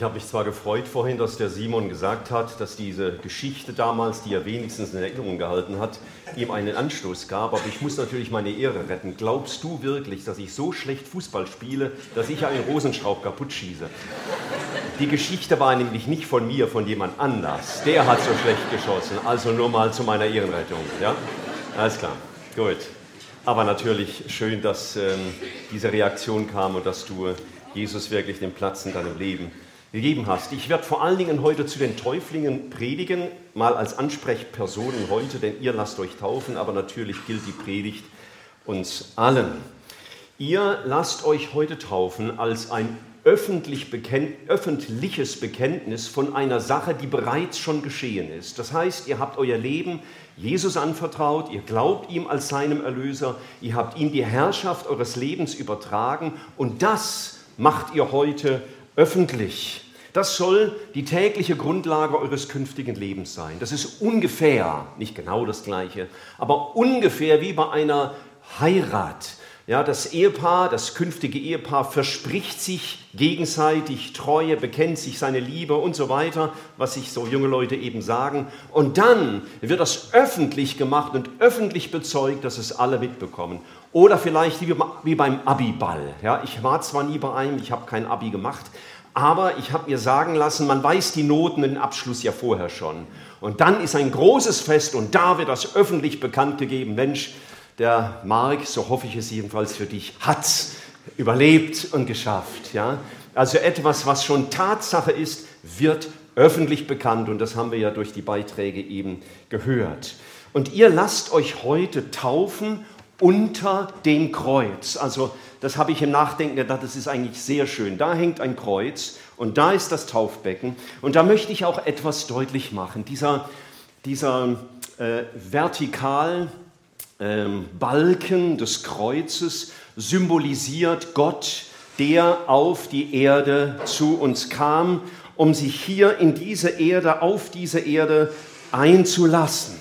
Ich habe mich zwar gefreut vorhin, dass der Simon gesagt hat, dass diese Geschichte damals, die er wenigstens in Erinnerung gehalten hat, ihm einen Anstoß gab, aber ich muss natürlich meine Ehre retten. Glaubst du wirklich, dass ich so schlecht Fußball spiele, dass ich einen Rosenschraub kaputt schieße? Die Geschichte war nämlich nicht von mir, von jemand anders. Der hat so schlecht geschossen. Also nur mal zu meiner Ehrenrettung. Ja? Alles klar. Gut. Aber natürlich schön, dass ähm, diese Reaktion kam und dass du Jesus wirklich den Platz in deinem Leben gegeben hast. Ich werde vor allen Dingen heute zu den Täuflingen predigen, mal als Ansprechpersonen heute, denn ihr lasst euch taufen, aber natürlich gilt die Predigt uns allen. Ihr lasst euch heute taufen als ein öffentlich bekennt, öffentliches Bekenntnis von einer Sache, die bereits schon geschehen ist. Das heißt, ihr habt euer Leben Jesus anvertraut, ihr glaubt ihm als seinem Erlöser, ihr habt ihm die Herrschaft eures Lebens übertragen und das macht ihr heute öffentlich. Das soll die tägliche Grundlage eures künftigen Lebens sein. Das ist ungefähr, nicht genau das gleiche, aber ungefähr wie bei einer Heirat. Ja, das Ehepaar, das künftige Ehepaar verspricht sich gegenseitig Treue, bekennt sich seine Liebe und so weiter, was sich so junge Leute eben sagen. Und dann wird das öffentlich gemacht und öffentlich bezeugt, dass es alle mitbekommen. Oder vielleicht wie beim Abi-Ball. Ja, ich war zwar nie bei einem, ich habe kein Abi gemacht, aber ich habe mir sagen lassen, man weiß die Noten, den Abschluss ja vorher schon. Und dann ist ein großes Fest und da wird das öffentlich bekannt gegeben. Mensch, der Mark, so hoffe ich es jedenfalls für dich, hat überlebt und geschafft. Ja? Also etwas, was schon Tatsache ist, wird öffentlich bekannt und das haben wir ja durch die Beiträge eben gehört. Und ihr lasst euch heute taufen unter dem Kreuz. Also das habe ich im Nachdenken gedacht, das ist eigentlich sehr schön. Da hängt ein Kreuz und da ist das Taufbecken. Und da möchte ich auch etwas deutlich machen. Dieser, dieser äh, vertikal ähm, Balken des Kreuzes symbolisiert Gott, der auf die Erde zu uns kam, um sich hier in diese Erde, auf diese Erde einzulassen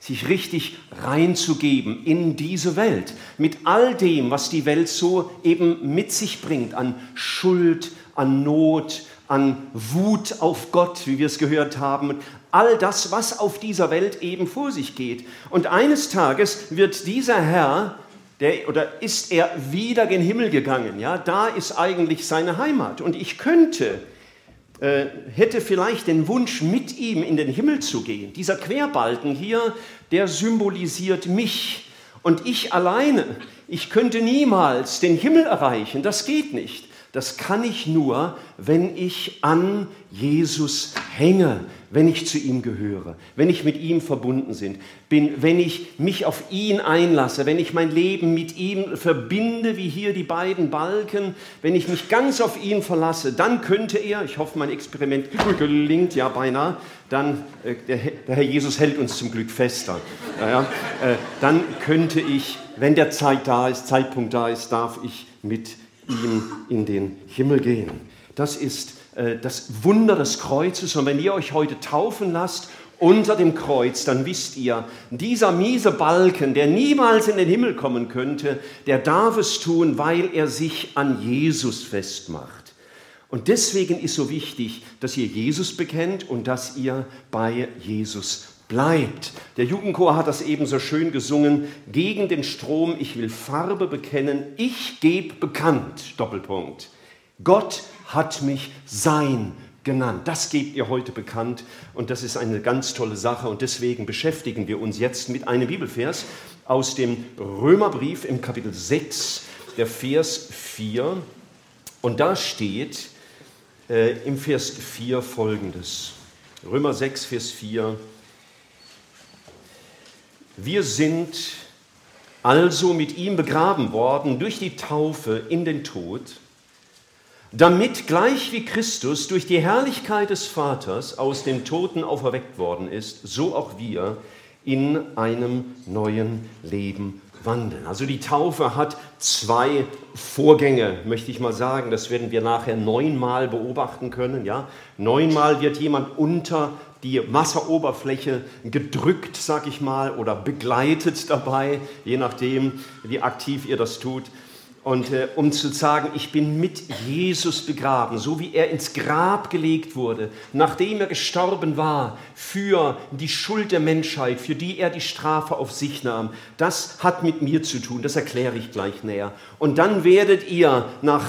sich richtig reinzugeben in diese Welt, mit all dem, was die Welt so eben mit sich bringt, an Schuld, an Not, an Wut auf Gott, wie wir es gehört haben, all das, was auf dieser Welt eben vor sich geht. Und eines Tages wird dieser Herr, der, oder ist er wieder gen Himmel gegangen, ja, da ist eigentlich seine Heimat. Und ich könnte äh, hätte vielleicht den Wunsch, mit ihm in den Himmel zu gehen. Dieser Querbalken hier, der symbolisiert mich. Und ich alleine, ich könnte niemals den Himmel erreichen, das geht nicht. Das kann ich nur, wenn ich an Jesus hänge, wenn ich zu ihm gehöre, wenn ich mit ihm verbunden bin, wenn ich mich auf ihn einlasse, wenn ich mein Leben mit ihm verbinde, wie hier die beiden Balken, wenn ich mich ganz auf ihn verlasse, dann könnte er, ich hoffe, mein Experiment gelingt ja beinahe, dann, äh, der, der, Herr Jesus hält uns zum Glück fester, ja, äh, dann könnte ich, wenn der Zeit da ist, Zeitpunkt da ist, darf ich mit ihm in den Himmel gehen. Das ist äh, das Wunder des Kreuzes. Und wenn ihr euch heute taufen lasst unter dem Kreuz, dann wisst ihr, dieser miese Balken, der niemals in den Himmel kommen könnte, der darf es tun, weil er sich an Jesus festmacht. Und deswegen ist so wichtig, dass ihr Jesus bekennt und dass ihr bei Jesus bleibt. Der Jugendchor hat das ebenso schön gesungen. Gegen den Strom, ich will Farbe bekennen, ich gebe bekannt. Doppelpunkt. Gott hat mich sein genannt. Das gebt ihr heute bekannt und das ist eine ganz tolle Sache und deswegen beschäftigen wir uns jetzt mit einem Bibelvers aus dem Römerbrief im Kapitel 6, der Vers 4 und da steht äh, im Vers 4 folgendes. Römer 6, Vers 4. Wir sind also mit ihm begraben worden durch die Taufe in den Tod, damit gleich wie Christus durch die Herrlichkeit des Vaters aus den Toten auferweckt worden ist, so auch wir in einem neuen Leben wandeln. Also die Taufe hat zwei Vorgänge, möchte ich mal sagen. Das werden wir nachher neunmal beobachten können. Ja? Neunmal wird jemand unter die Wasseroberfläche gedrückt, sag ich mal, oder begleitet dabei, je nachdem, wie aktiv ihr das tut. Und äh, um zu sagen, ich bin mit Jesus begraben, so wie er ins Grab gelegt wurde, nachdem er gestorben war für die Schuld der Menschheit, für die er die Strafe auf sich nahm, das hat mit mir zu tun, das erkläre ich gleich näher. Und dann werdet ihr nach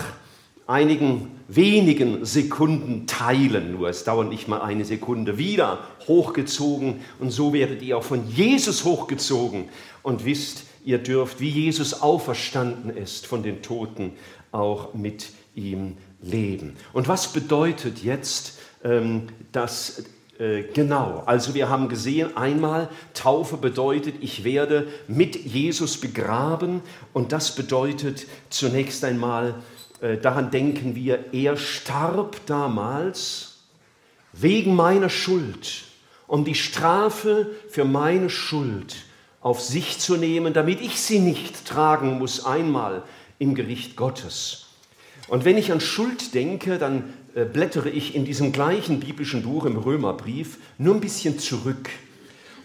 einigen wenigen Sekunden teilen, nur es dauert nicht mal eine Sekunde, wieder hochgezogen und so werdet ihr auch von Jesus hochgezogen und wisst, ihr dürft, wie Jesus auferstanden ist von den Toten, auch mit ihm leben. Und was bedeutet jetzt ähm, das äh, genau? Also wir haben gesehen, einmal Taufe bedeutet, ich werde mit Jesus begraben und das bedeutet zunächst einmal, äh, daran denken wir, er starb damals wegen meiner Schuld, um die Strafe für meine Schuld auf sich zu nehmen, damit ich sie nicht tragen muss einmal im Gericht Gottes. Und wenn ich an Schuld denke, dann äh, blättere ich in diesem gleichen biblischen Buch im Römerbrief nur ein bisschen zurück.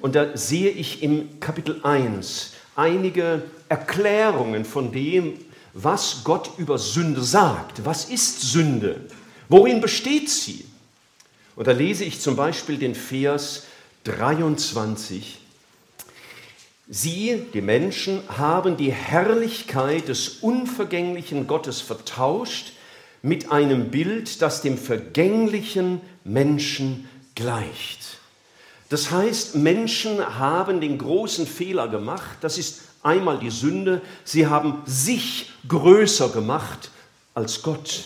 Und da sehe ich im Kapitel 1 einige Erklärungen von dem, was Gott über Sünde sagt. Was ist Sünde? Worin besteht sie? Und da lese ich zum Beispiel den Vers 23 Sie, die Menschen, haben die Herrlichkeit des unvergänglichen Gottes vertauscht mit einem Bild, das dem vergänglichen Menschen gleicht. Das heißt, Menschen haben den großen Fehler gemacht, das ist einmal die Sünde, sie haben sich größer gemacht als Gott.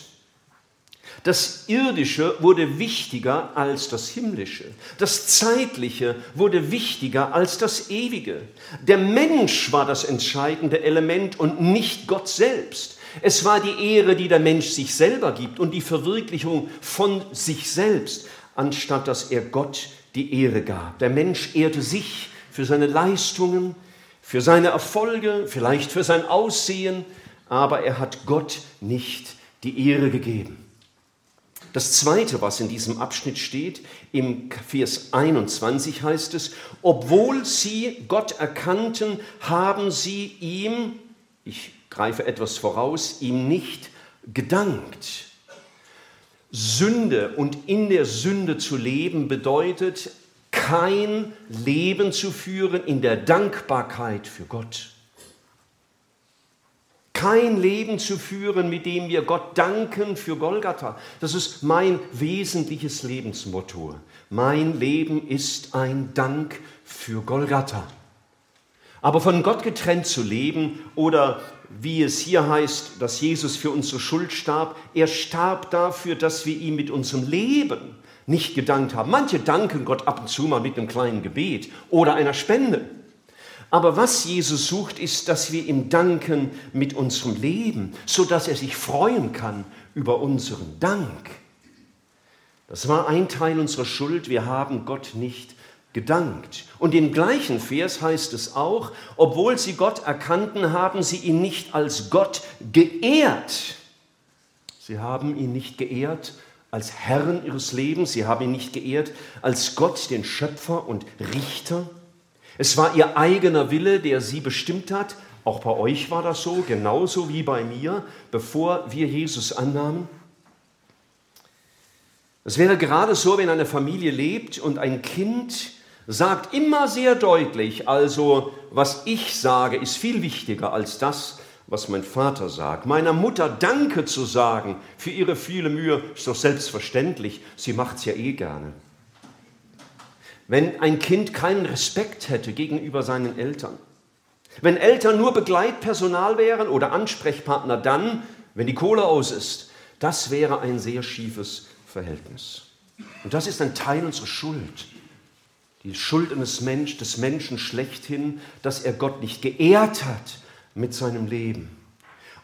Das Irdische wurde wichtiger als das Himmlische. Das Zeitliche wurde wichtiger als das Ewige. Der Mensch war das entscheidende Element und nicht Gott selbst. Es war die Ehre, die der Mensch sich selber gibt und die Verwirklichung von sich selbst, anstatt dass er Gott die Ehre gab. Der Mensch ehrte sich für seine Leistungen, für seine Erfolge, vielleicht für sein Aussehen, aber er hat Gott nicht die Ehre gegeben. Das Zweite, was in diesem Abschnitt steht, im Vers 21 heißt es, obwohl sie Gott erkannten, haben sie ihm, ich greife etwas voraus, ihm nicht gedankt. Sünde und in der Sünde zu leben bedeutet, kein Leben zu führen in der Dankbarkeit für Gott kein Leben zu führen, mit dem wir Gott danken für Golgatha. Das ist mein wesentliches Lebensmotto. Mein Leben ist ein Dank für Golgatha. Aber von Gott getrennt zu leben oder wie es hier heißt, dass Jesus für unsere Schuld starb, er starb dafür, dass wir ihm mit unserem Leben nicht gedankt haben. Manche danken Gott ab und zu mal mit einem kleinen Gebet oder einer Spende. Aber was Jesus sucht, ist, dass wir ihm danken mit unserem Leben, so dass er sich freuen kann über unseren Dank. Das war ein Teil unserer Schuld. Wir haben Gott nicht gedankt. Und im gleichen Vers heißt es auch, obwohl sie Gott erkannten, haben sie ihn nicht als Gott geehrt. Sie haben ihn nicht geehrt als Herrn ihres Lebens, sie haben ihn nicht geehrt als Gott, den Schöpfer und Richter. Es war ihr eigener Wille, der sie bestimmt hat. Auch bei euch war das so, genauso wie bei mir, bevor wir Jesus annahmen. Es wäre gerade so, wenn eine Familie lebt und ein Kind sagt immer sehr deutlich, also was ich sage, ist viel wichtiger als das, was mein Vater sagt. Meiner Mutter Danke zu sagen für ihre viele Mühe, ist doch selbstverständlich, sie macht es ja eh gerne. Wenn ein Kind keinen Respekt hätte gegenüber seinen Eltern, wenn Eltern nur Begleitpersonal wären oder Ansprechpartner dann, wenn die Kohle aus ist, das wäre ein sehr schiefes Verhältnis. Und das ist ein Teil unserer Schuld. Die Schuld eines Mensch, des Menschen schlechthin, dass er Gott nicht geehrt hat mit seinem Leben.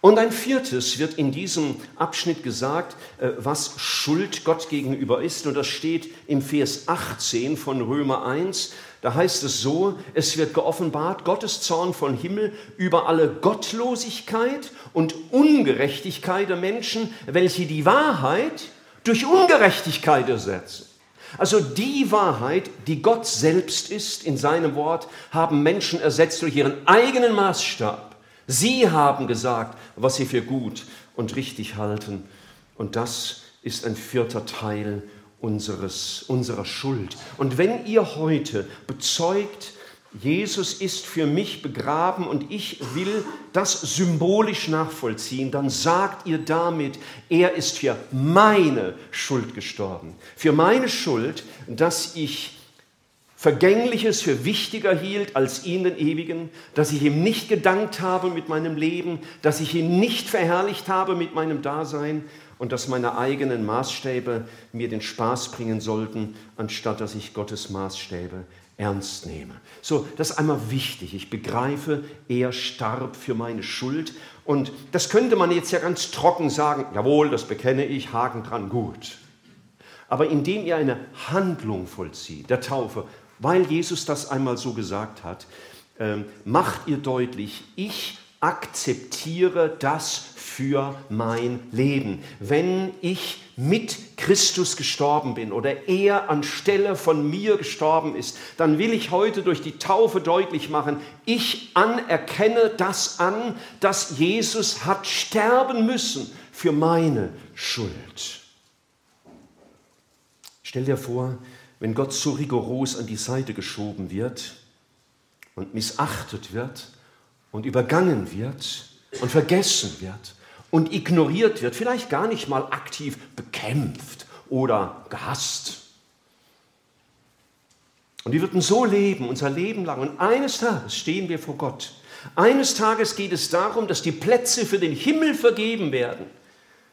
Und ein viertes wird in diesem Abschnitt gesagt, äh, was Schuld Gott gegenüber ist. Und das steht im Vers 18 von Römer 1. Da heißt es so, es wird geoffenbart, Gottes Zorn von Himmel über alle Gottlosigkeit und Ungerechtigkeit der Menschen, welche die Wahrheit durch Ungerechtigkeit ersetzen. Also die Wahrheit, die Gott selbst ist in seinem Wort, haben Menschen ersetzt durch ihren eigenen Maßstab Sie haben gesagt, was sie für gut und richtig halten. Und das ist ein vierter Teil unseres, unserer Schuld. Und wenn ihr heute bezeugt, Jesus ist für mich begraben und ich will das symbolisch nachvollziehen, dann sagt ihr damit, er ist für meine Schuld gestorben. Für meine Schuld, dass ich Vergängliches für wichtiger hielt als ihn den Ewigen, dass ich ihm nicht gedankt habe mit meinem Leben, dass ich ihn nicht verherrlicht habe mit meinem Dasein und dass meine eigenen Maßstäbe mir den Spaß bringen sollten, anstatt dass ich Gottes Maßstäbe ernst nehme. So, das ist einmal wichtig. Ich begreife, er starb für meine Schuld. Und das könnte man jetzt ja ganz trocken sagen, jawohl, das bekenne ich, Haken dran, gut. Aber indem ihr eine Handlung vollzieht, der Taufe, weil Jesus das einmal so gesagt hat, ähm, macht ihr deutlich, ich akzeptiere das für mein Leben. Wenn ich mit Christus gestorben bin oder er anstelle von mir gestorben ist, dann will ich heute durch die Taufe deutlich machen, ich anerkenne das an, dass Jesus hat sterben müssen für meine Schuld. Stell dir vor, wenn Gott so rigoros an die Seite geschoben wird und missachtet wird und übergangen wird und vergessen wird und ignoriert wird, vielleicht gar nicht mal aktiv bekämpft oder gehasst. Und wir würden so leben, unser Leben lang. Und eines Tages stehen wir vor Gott. Eines Tages geht es darum, dass die Plätze für den Himmel vergeben werden.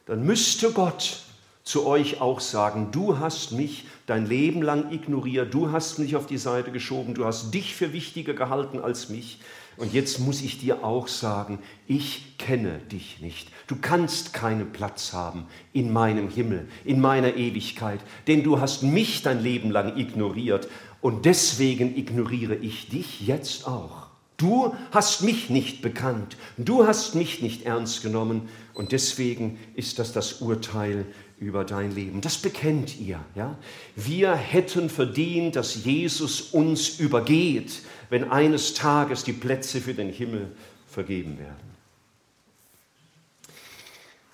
Dann müsste Gott zu euch auch sagen, du hast mich dein Leben lang ignoriert, du hast mich auf die Seite geschoben, du hast dich für wichtiger gehalten als mich. Und jetzt muss ich dir auch sagen, ich kenne dich nicht. Du kannst keinen Platz haben in meinem Himmel, in meiner Ewigkeit, denn du hast mich dein Leben lang ignoriert und deswegen ignoriere ich dich jetzt auch. Du hast mich nicht bekannt, du hast mich nicht ernst genommen und deswegen ist das das Urteil über dein Leben. Das bekennt ihr. Ja? Wir hätten verdient, dass Jesus uns übergeht, wenn eines Tages die Plätze für den Himmel vergeben werden.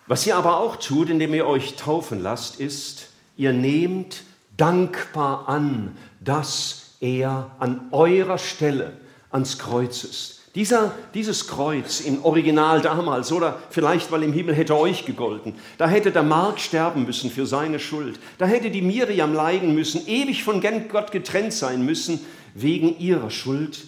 Was ihr aber auch tut, indem ihr euch taufen lasst, ist, ihr nehmt dankbar an, dass er an eurer Stelle ans Kreuz ist dieser, dieses Kreuz im Original damals, oder vielleicht, weil im Himmel hätte euch gegolten, da hätte der Mark sterben müssen für seine Schuld, da hätte die Miriam leiden müssen, ewig von Gott getrennt sein müssen, wegen ihrer Schuld.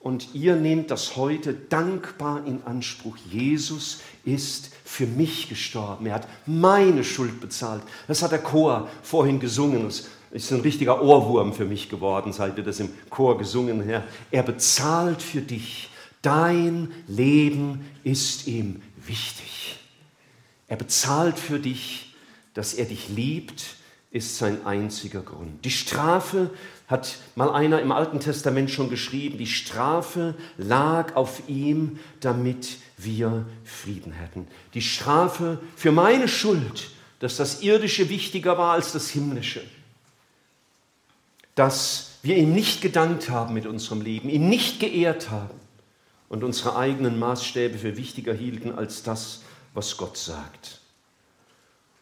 Und ihr nehmt das heute dankbar in Anspruch. Jesus ist für mich gestorben. Er hat meine Schuld bezahlt. Das hat der Chor vorhin gesungen. Das ist ein richtiger Ohrwurm für mich geworden, seit wir das im Chor gesungen haben. Er bezahlt für dich. Dein Leben ist ihm wichtig. Er bezahlt für dich, dass er dich liebt, ist sein einziger Grund. Die Strafe hat mal einer im Alten Testament schon geschrieben, die Strafe lag auf ihm, damit wir Frieden hätten. Die Strafe für meine Schuld, dass das Irdische wichtiger war als das Himmlische. Dass wir ihm nicht gedankt haben mit unserem Leben, ihn nicht geehrt haben und unsere eigenen Maßstäbe für wichtiger hielten als das, was Gott sagt.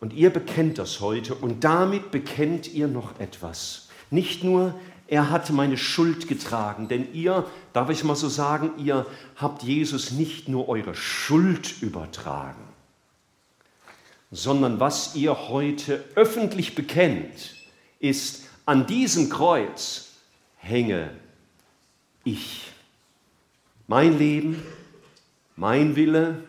Und ihr bekennt das heute und damit bekennt ihr noch etwas. Nicht nur, er hat meine Schuld getragen, denn ihr, darf ich mal so sagen, ihr habt Jesus nicht nur eure Schuld übertragen, sondern was ihr heute öffentlich bekennt, ist, an diesem Kreuz hänge ich. Mein Leben, mein Wille,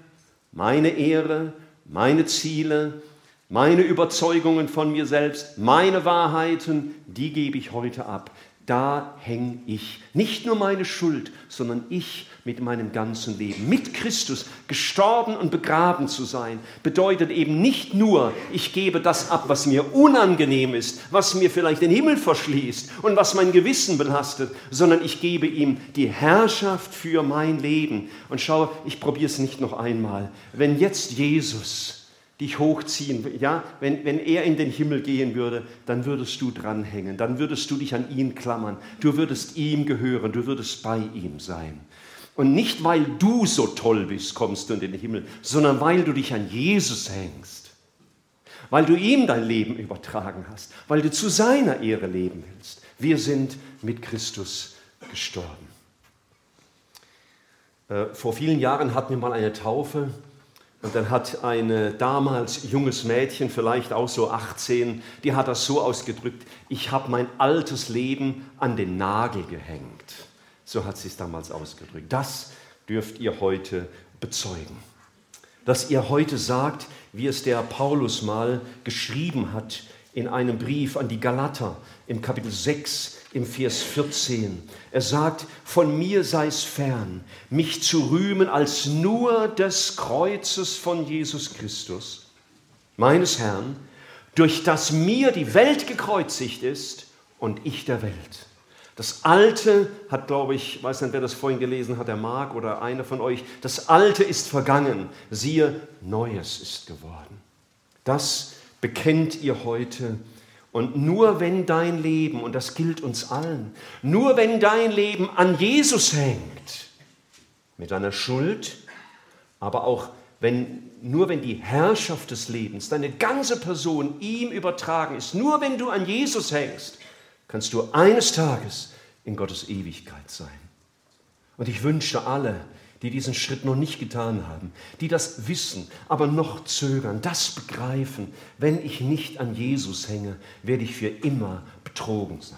meine Ehre, meine Ziele, meine Überzeugungen von mir selbst, meine Wahrheiten, die gebe ich heute ab da hänge ich. Nicht nur meine Schuld, sondern ich mit meinem ganzen Leben. Mit Christus gestorben und begraben zu sein, bedeutet eben nicht nur, ich gebe das ab, was mir unangenehm ist, was mir vielleicht den Himmel verschließt und was mein Gewissen belastet, sondern ich gebe ihm die Herrschaft für mein Leben. Und schau, ich probiere es nicht noch einmal. Wenn jetzt Jesus dich hochziehen. Ja, wenn, wenn er in den Himmel gehen würde, dann würdest du dranhängen, dann würdest du dich an ihn klammern, du würdest ihm gehören, du würdest bei ihm sein. Und nicht, weil du so toll bist, kommst du in den Himmel, sondern weil du dich an Jesus hängst. Weil du ihm dein Leben übertragen hast. Weil du zu seiner Ehre leben willst. Wir sind mit Christus gestorben. Äh, vor vielen Jahren hatten wir mal eine Taufe und dann hat ein damals junges Mädchen, vielleicht auch so 18, die hat das so ausgedrückt, ich habe mein altes Leben an den Nagel gehängt. So hat sie es damals ausgedrückt. Das dürft ihr heute bezeugen. Dass ihr heute sagt, wie es der Paulus mal geschrieben hat in einem Brief an die Galater im Kapitel 6, im Vers 14. Er sagt, von mir sei es fern, mich zu rühmen als nur des Kreuzes von Jesus Christus, meines Herrn, durch das mir die Welt gekreuzigt ist und ich der Welt. Das Alte hat, glaube ich, weiß nicht, wer das vorhin gelesen hat, der Marc oder einer von euch, das Alte ist vergangen, siehe, Neues ist geworden. Das bekennt ihr heute und nur wenn dein Leben, und das gilt uns allen, nur wenn dein Leben an Jesus hängt, mit deiner Schuld, aber auch wenn, nur wenn die Herrschaft des Lebens, deine ganze Person ihm übertragen ist, nur wenn du an Jesus hängst, kannst du eines Tages in Gottes Ewigkeit sein. Und ich wünsche alle, die diesen Schritt noch nicht getan haben, die das wissen, aber noch zögern, das begreifen, wenn ich nicht an Jesus hänge, werde ich für immer betrogen sein.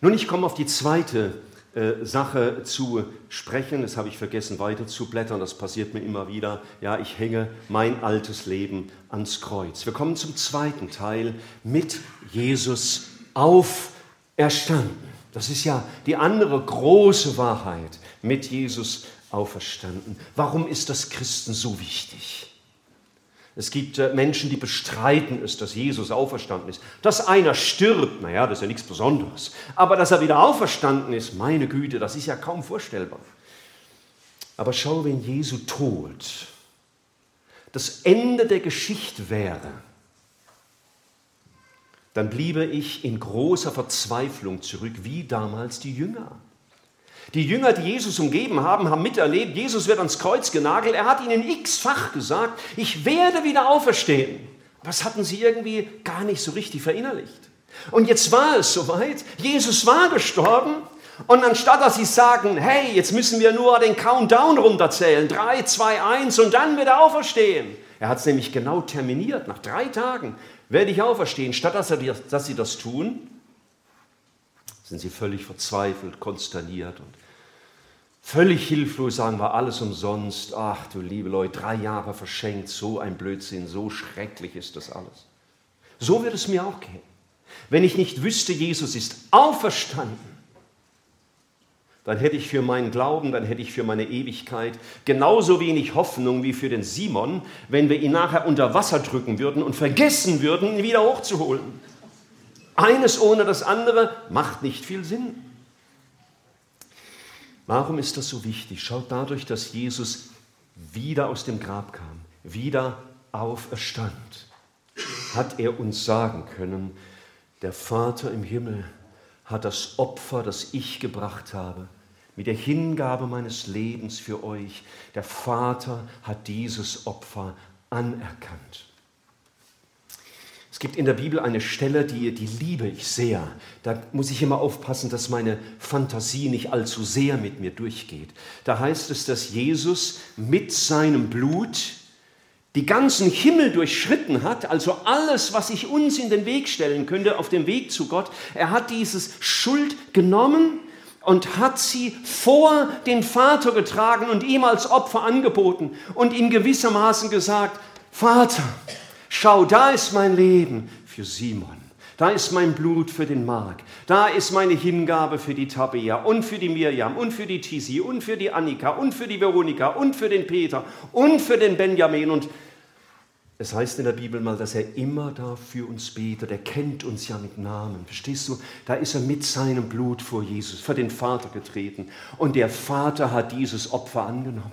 Nun, ich komme auf die zweite äh, Sache zu sprechen. Das habe ich vergessen weiter zu blättern. Das passiert mir immer wieder. Ja, ich hänge mein altes Leben ans Kreuz. Wir kommen zum zweiten Teil mit Jesus auferstanden. Das ist ja die andere große Wahrheit mit Jesus auferstanden. Warum ist das Christen so wichtig? Es gibt äh, Menschen, die bestreiten es, dass Jesus auferstanden ist. Dass einer stirbt, naja, das ist ja nichts Besonderes. Aber dass er wieder auferstanden ist, meine Güte, das ist ja kaum vorstellbar. Aber schau, wenn Jesu Tod das Ende der Geschichte wäre, dann bliebe ich in großer Verzweiflung zurück, wie damals die Jünger. Die Jünger, die Jesus umgeben haben, haben miterlebt, Jesus wird ans Kreuz genagelt. Er hat ihnen x-fach gesagt, ich werde wieder auferstehen. Aber das hatten sie irgendwie gar nicht so richtig verinnerlicht. Und jetzt war es soweit, Jesus war gestorben und anstatt dass sie sagen, hey, jetzt müssen wir nur den Countdown runterzählen, 3, 2, 1 und dann wieder auferstehen. Er hat es nämlich genau terminiert, nach drei Tagen werde ich auferstehen. Statt dass, sie das tun, sind sie völlig verzweifelt, konsterniert und völlig hilflos, sagen wir alles umsonst. Ach du liebe Leute, drei Jahre verschenkt, so ein Blödsinn, so schrecklich ist das alles. So wird es mir auch gehen. Wenn ich nicht wüsste, Jesus ist auferstanden, dann hätte ich für meinen Glauben, dann hätte ich für meine Ewigkeit genauso wenig Hoffnung wie für den Simon, wenn wir ihn nachher unter Wasser drücken würden und vergessen würden, ihn wieder hochzuholen. Eines ohne das andere macht nicht viel Sinn. Warum ist das so wichtig? Schaut dadurch, dass Jesus wieder aus dem Grab kam, wieder auferstand, hat er uns sagen können, der Vater im Himmel hat das Opfer, das ich gebracht habe, mit der Hingabe meines Lebens für euch. Der Vater hat dieses Opfer anerkannt. Es gibt in der Bibel eine Stelle, die, die liebe ich sehr. Da muss ich immer aufpassen, dass meine Fantasie nicht allzu sehr mit mir durchgeht. Da heißt es, dass Jesus mit seinem Blut die ganzen Himmel durchschritten hat, also alles, was sich uns in den Weg stellen könnte, auf dem Weg zu Gott. Er hat dieses Schuld genommen und hat sie vor den Vater getragen und ihm als Opfer angeboten und ihm gewissermaßen gesagt, Vater, schau, da ist mein Leben für Simon. Da ist mein Blut für den Mark. Da ist meine Hingabe für die Tabea und für die Mirjam und für die Tisi und für die Annika und für die Veronika und für den Peter und für den Benjamin und es heißt in der Bibel mal, dass er immer da für uns betet. Er kennt uns ja mit Namen. Verstehst du? Da ist er mit seinem Blut vor Jesus, vor den Vater getreten. Und der Vater hat dieses Opfer angenommen.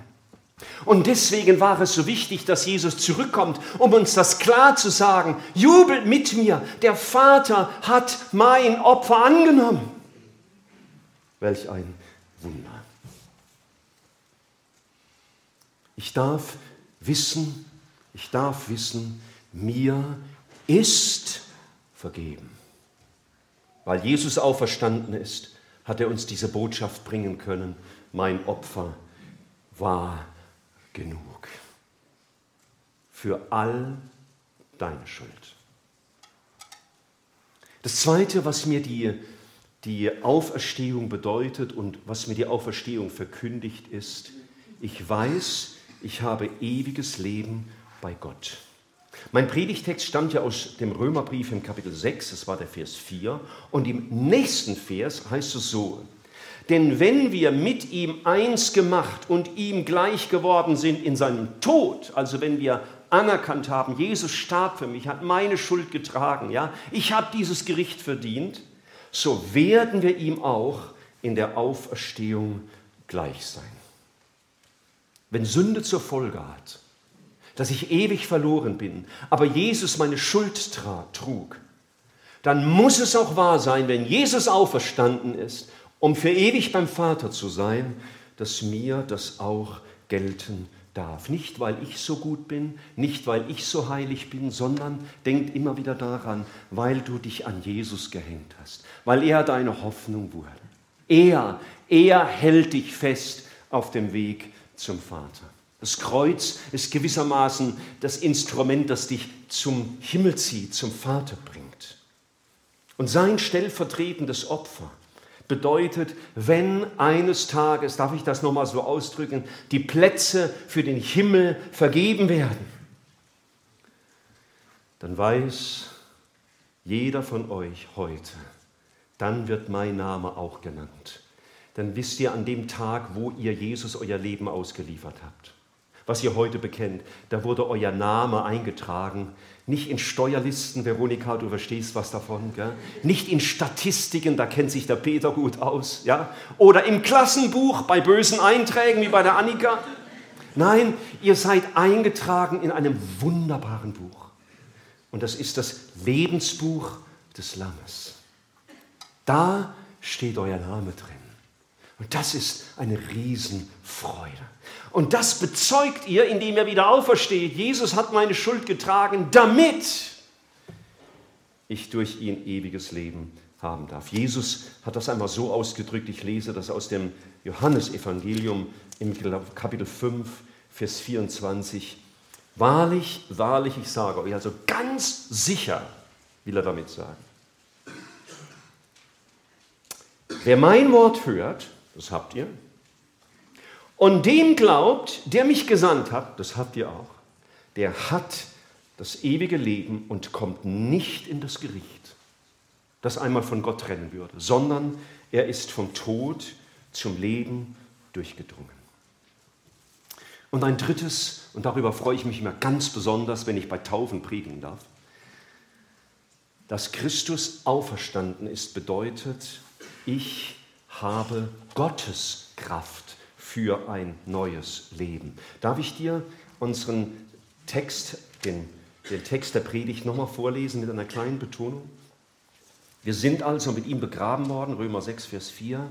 Und deswegen war es so wichtig, dass Jesus zurückkommt, um uns das klar zu sagen. Jubelt mit mir, der Vater hat mein Opfer angenommen. Welch ein Wunder. Ich darf wissen, ich darf wissen, mir ist vergeben. Weil Jesus auferstanden ist, hat er uns diese Botschaft bringen können, mein Opfer war genug. Für all deine Schuld. Das Zweite, was mir die, die Auferstehung bedeutet und was mir die Auferstehung verkündigt, ist, ich weiß, ich habe ewiges Leben bei Gott. Mein Predigtext stammt ja aus dem Römerbrief im Kapitel 6, das war der Vers 4, und im nächsten Vers heißt es so, denn wenn wir mit ihm eins gemacht und ihm gleich geworden sind in seinem Tod, also wenn wir anerkannt haben, Jesus starb für mich, hat meine Schuld getragen, ja, ich habe dieses Gericht verdient, so werden wir ihm auch in der Auferstehung gleich sein. Wenn Sünde zur Folge hat, dass ich ewig verloren bin, aber Jesus meine Schuld trug, dann muss es auch wahr sein, wenn Jesus auferstanden ist, um für ewig beim Vater zu sein, dass mir das auch gelten darf. Nicht, weil ich so gut bin, nicht, weil ich so heilig bin, sondern denkt immer wieder daran, weil du dich an Jesus gehängt hast, weil er deine Hoffnung wurde. Er, er hält dich fest auf dem Weg zum Vater. Das Kreuz ist gewissermaßen das Instrument, das dich zum Himmel zieht, zum Vater bringt. Und sein stellvertretendes Opfer bedeutet, wenn eines Tages, darf ich das nochmal so ausdrücken, die Plätze für den Himmel vergeben werden, dann weiß jeder von euch heute, dann wird mein Name auch genannt. Dann wisst ihr an dem Tag, wo ihr Jesus euer Leben ausgeliefert habt was ihr heute bekennt, da wurde euer Name eingetragen. Nicht in Steuerlisten, Veronika, du verstehst was davon. Gell? Nicht in Statistiken, da kennt sich der Peter gut aus. Ja? Oder im Klassenbuch bei bösen Einträgen wie bei der Annika. Nein, ihr seid eingetragen in einem wunderbaren Buch. Und das ist das Lebensbuch des Lammes. Da steht euer Name drin. Und das ist eine Riesenfreude. Und das bezeugt ihr, indem ihr wieder aufersteht. Jesus hat meine Schuld getragen, damit ich durch ihn ewiges Leben haben darf. Jesus hat das einmal so ausgedrückt, ich lese das aus dem Johannesevangelium im Kapitel 5, Vers 24. Wahrlich, wahrlich, ich sage euch, also ganz sicher will er damit sagen. Wer mein Wort hört, das habt ihr, und dem glaubt, der mich gesandt hat, das habt ihr auch, der hat das ewige Leben und kommt nicht in das Gericht, das einmal von Gott trennen würde, sondern er ist vom Tod zum Leben durchgedrungen. Und ein drittes, und darüber freue ich mich immer ganz besonders, wenn ich bei Taufen predigen darf, dass Christus auferstanden ist, bedeutet, ich habe Gottes Kraft für ein neues Leben. Darf ich dir unseren Text, den, den Text der Predigt nochmal vorlesen mit einer kleinen Betonung? Wir sind also mit ihm begraben worden, Römer 6, Vers 4,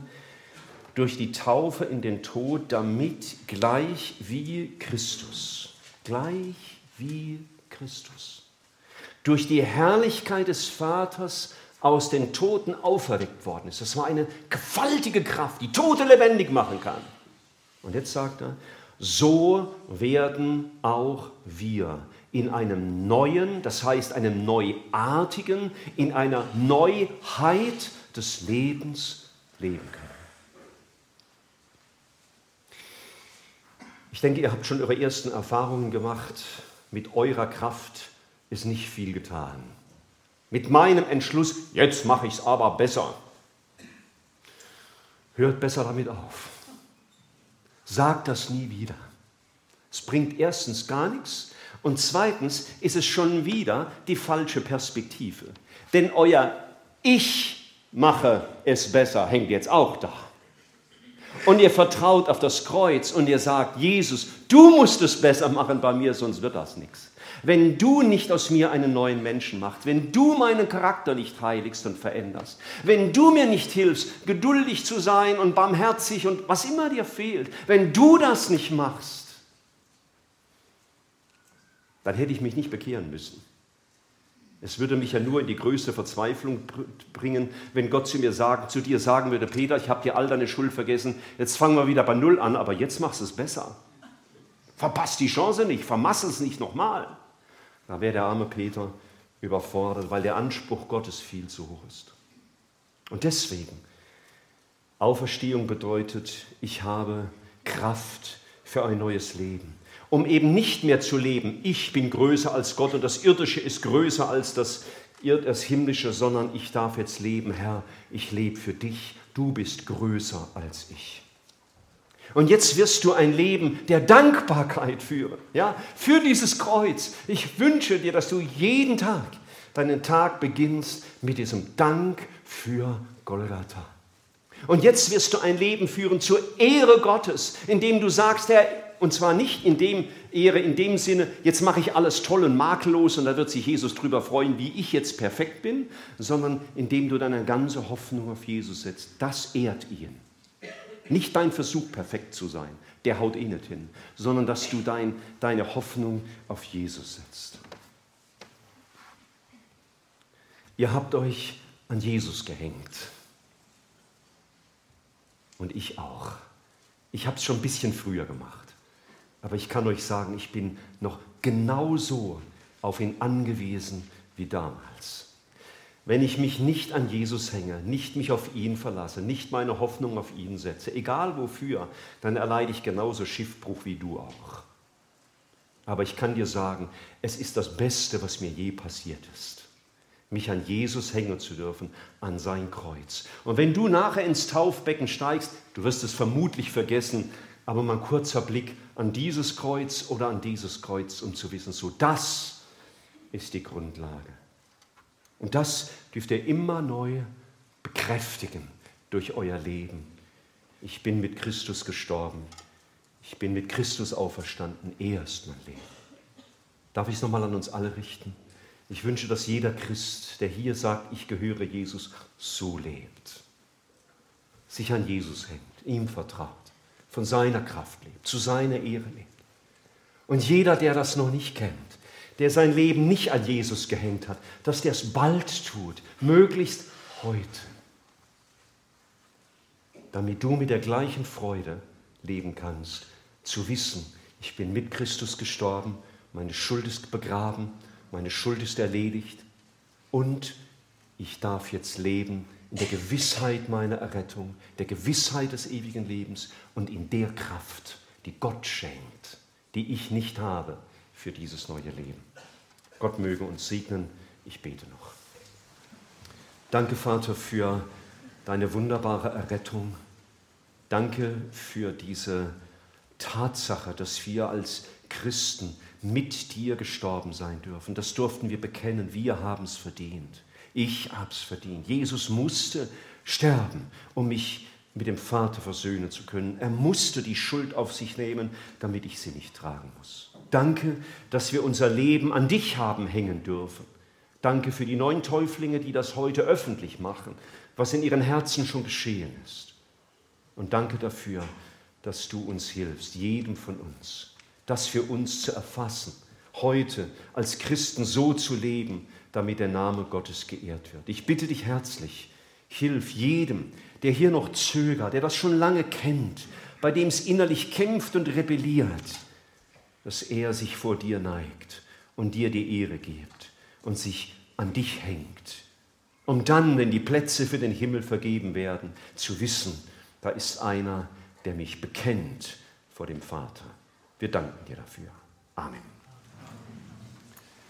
durch die Taufe in den Tod, damit gleich wie Christus, gleich wie Christus, durch die Herrlichkeit des Vaters aus den Toten auferweckt worden ist. Das war eine gewaltige Kraft, die Tote lebendig machen kann. Und jetzt sagt er, so werden auch wir in einem neuen, das heißt einem neuartigen, in einer Neuheit des Lebens leben können. Ich denke, ihr habt schon eure ersten Erfahrungen gemacht. Mit eurer Kraft ist nicht viel getan. Mit meinem Entschluss, jetzt mache ich es aber besser. Hört besser damit auf. Sagt das nie wieder. Es bringt erstens gar nichts und zweitens ist es schon wieder die falsche Perspektive. Denn euer Ich mache es besser hängt jetzt auch da. Und ihr vertraut auf das Kreuz und ihr sagt, Jesus, du musst es besser machen bei mir, sonst wird das nichts. Wenn du nicht aus mir einen neuen Menschen machst, wenn du meinen Charakter nicht heiligst und veränderst, wenn du mir nicht hilfst, geduldig zu sein und barmherzig und was immer dir fehlt, wenn du das nicht machst, dann hätte ich mich nicht bekehren müssen. Es würde mich ja nur in die größte Verzweiflung bringen, wenn Gott zu mir sagen, zu dir sagen würde, Peter, ich habe dir all deine Schuld vergessen, jetzt fangen wir wieder bei Null an, aber jetzt machst du es besser. Verpasst die Chance nicht, vermass es nicht nochmal. Da wäre der arme Peter überfordert, weil der Anspruch Gottes viel zu hoch ist. Und deswegen, Auferstehung bedeutet, ich habe Kraft für ein neues Leben um eben nicht mehr zu leben, ich bin größer als Gott und das Irdische ist größer als das, das Himmlische, sondern ich darf jetzt leben, Herr, ich lebe für dich, du bist größer als ich. Und jetzt wirst du ein Leben der Dankbarkeit führen, ja, für dieses Kreuz. Ich wünsche dir, dass du jeden Tag deinen Tag beginnst mit diesem Dank für Golgatha. Und jetzt wirst du ein Leben führen zur Ehre Gottes, indem du sagst, Herr, und zwar nicht in dem Ehre, in dem Sinne, jetzt mache ich alles toll und makellos und da wird sich Jesus drüber freuen, wie ich jetzt perfekt bin, sondern indem du deine ganze Hoffnung auf Jesus setzt. Das ehrt ihn. Nicht dein Versuch, perfekt zu sein, der haut eh nicht hin, sondern dass du dein, deine Hoffnung auf Jesus setzt. Ihr habt euch an Jesus gehängt. Und ich auch. Ich habe es schon ein bisschen früher gemacht. Aber ich kann euch sagen, ich bin noch genauso auf ihn angewiesen wie damals. Wenn ich mich nicht an Jesus hänge, nicht mich auf ihn verlasse, nicht meine Hoffnung auf ihn setze, egal wofür, dann erleide ich genauso Schiffbruch wie du auch. Aber ich kann dir sagen, es ist das Beste, was mir je passiert ist, mich an Jesus hängen zu dürfen, an sein Kreuz. Und wenn du nachher ins Taufbecken steigst, du wirst es vermutlich vergessen, aber mal ein kurzer Blick an dieses Kreuz oder an dieses Kreuz, um zu wissen, so das ist die Grundlage. Und das dürft ihr immer neu bekräftigen durch euer Leben. Ich bin mit Christus gestorben. Ich bin mit Christus auferstanden. Er ist mein Leben. Darf ich es nochmal an uns alle richten? Ich wünsche, dass jeder Christ, der hier sagt, ich gehöre Jesus, so lebt. Sich an Jesus hängt, ihm vertraut von seiner Kraft lebt, zu seiner Ehre lebt. Und jeder, der das noch nicht kennt, der sein Leben nicht an Jesus gehängt hat, dass der es bald tut, möglichst heute, damit du mit der gleichen Freude leben kannst, zu wissen, ich bin mit Christus gestorben, meine Schuld ist begraben, meine Schuld ist erledigt und ich darf jetzt leben in der Gewissheit meiner Errettung, der Gewissheit des ewigen Lebens und in der Kraft, die Gott schenkt, die ich nicht habe für dieses neue Leben. Gott möge uns segnen. Ich bete noch. Danke, Vater, für deine wunderbare Errettung. Danke für diese Tatsache, dass wir als Christen mit dir gestorben sein dürfen. Das durften wir bekennen. Wir haben es verdient. Ich hab's verdient. Jesus musste sterben, um mich mit dem Vater versöhnen zu können. Er musste die Schuld auf sich nehmen, damit ich sie nicht tragen muss. Danke, dass wir unser Leben an dich haben hängen dürfen. Danke für die neuen Täuflinge, die das heute öffentlich machen, was in ihren Herzen schon geschehen ist. Und danke dafür, dass du uns hilfst, jedem von uns, das für uns zu erfassen, heute als Christen so zu leben, damit der Name Gottes geehrt wird. Ich bitte dich herzlich, hilf jedem, der hier noch zögert, der das schon lange kennt, bei dem es innerlich kämpft und rebelliert, dass er sich vor dir neigt und dir die Ehre gibt und sich an dich hängt, um dann, wenn die Plätze für den Himmel vergeben werden, zu wissen, da ist einer, der mich bekennt vor dem Vater. Wir danken dir dafür. Amen.